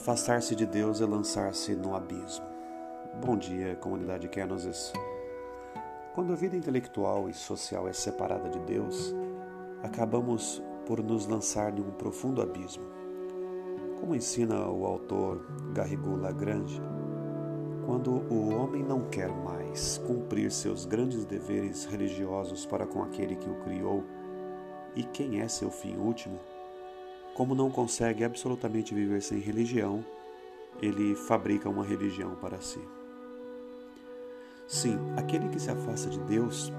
Afastar-se de Deus é lançar-se no abismo. Bom dia, comunidade Kenosis. Quando a vida intelectual e social é separada de Deus, acabamos por nos lançar em um profundo abismo. Como ensina o autor Garrigou Lagrange, quando o homem não quer mais cumprir seus grandes deveres religiosos para com aquele que o criou e quem é seu fim último, como não consegue absolutamente viver sem religião, ele fabrica uma religião para si. Sim, aquele que se afasta de Deus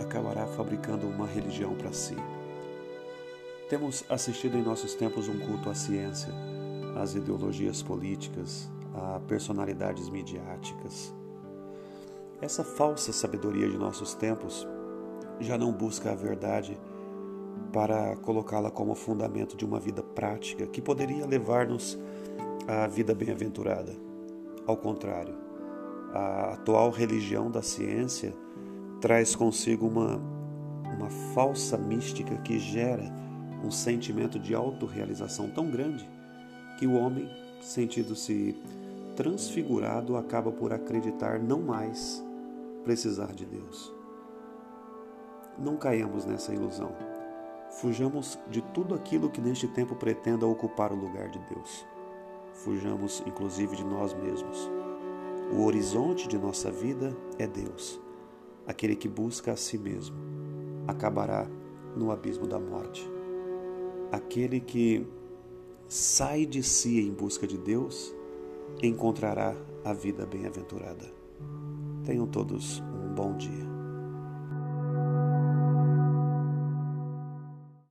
acabará fabricando uma religião para si. Temos assistido em nossos tempos um culto à ciência, às ideologias políticas, a personalidades midiáticas. Essa falsa sabedoria de nossos tempos já não busca a verdade para colocá-la como fundamento de uma vida prática que poderia levar-nos à vida bem-aventurada. Ao contrário, a atual religião da ciência traz consigo uma, uma falsa mística que gera um sentimento de autorrealização tão grande que o homem, sentindo-se transfigurado, acaba por acreditar não mais precisar de Deus. Não caiamos nessa ilusão. Fujamos de tudo aquilo que neste tempo pretenda ocupar o lugar de Deus. Fujamos, inclusive, de nós mesmos. O horizonte de nossa vida é Deus. Aquele que busca a si mesmo acabará no abismo da morte. Aquele que sai de si em busca de Deus encontrará a vida bem-aventurada. Tenham todos um bom dia.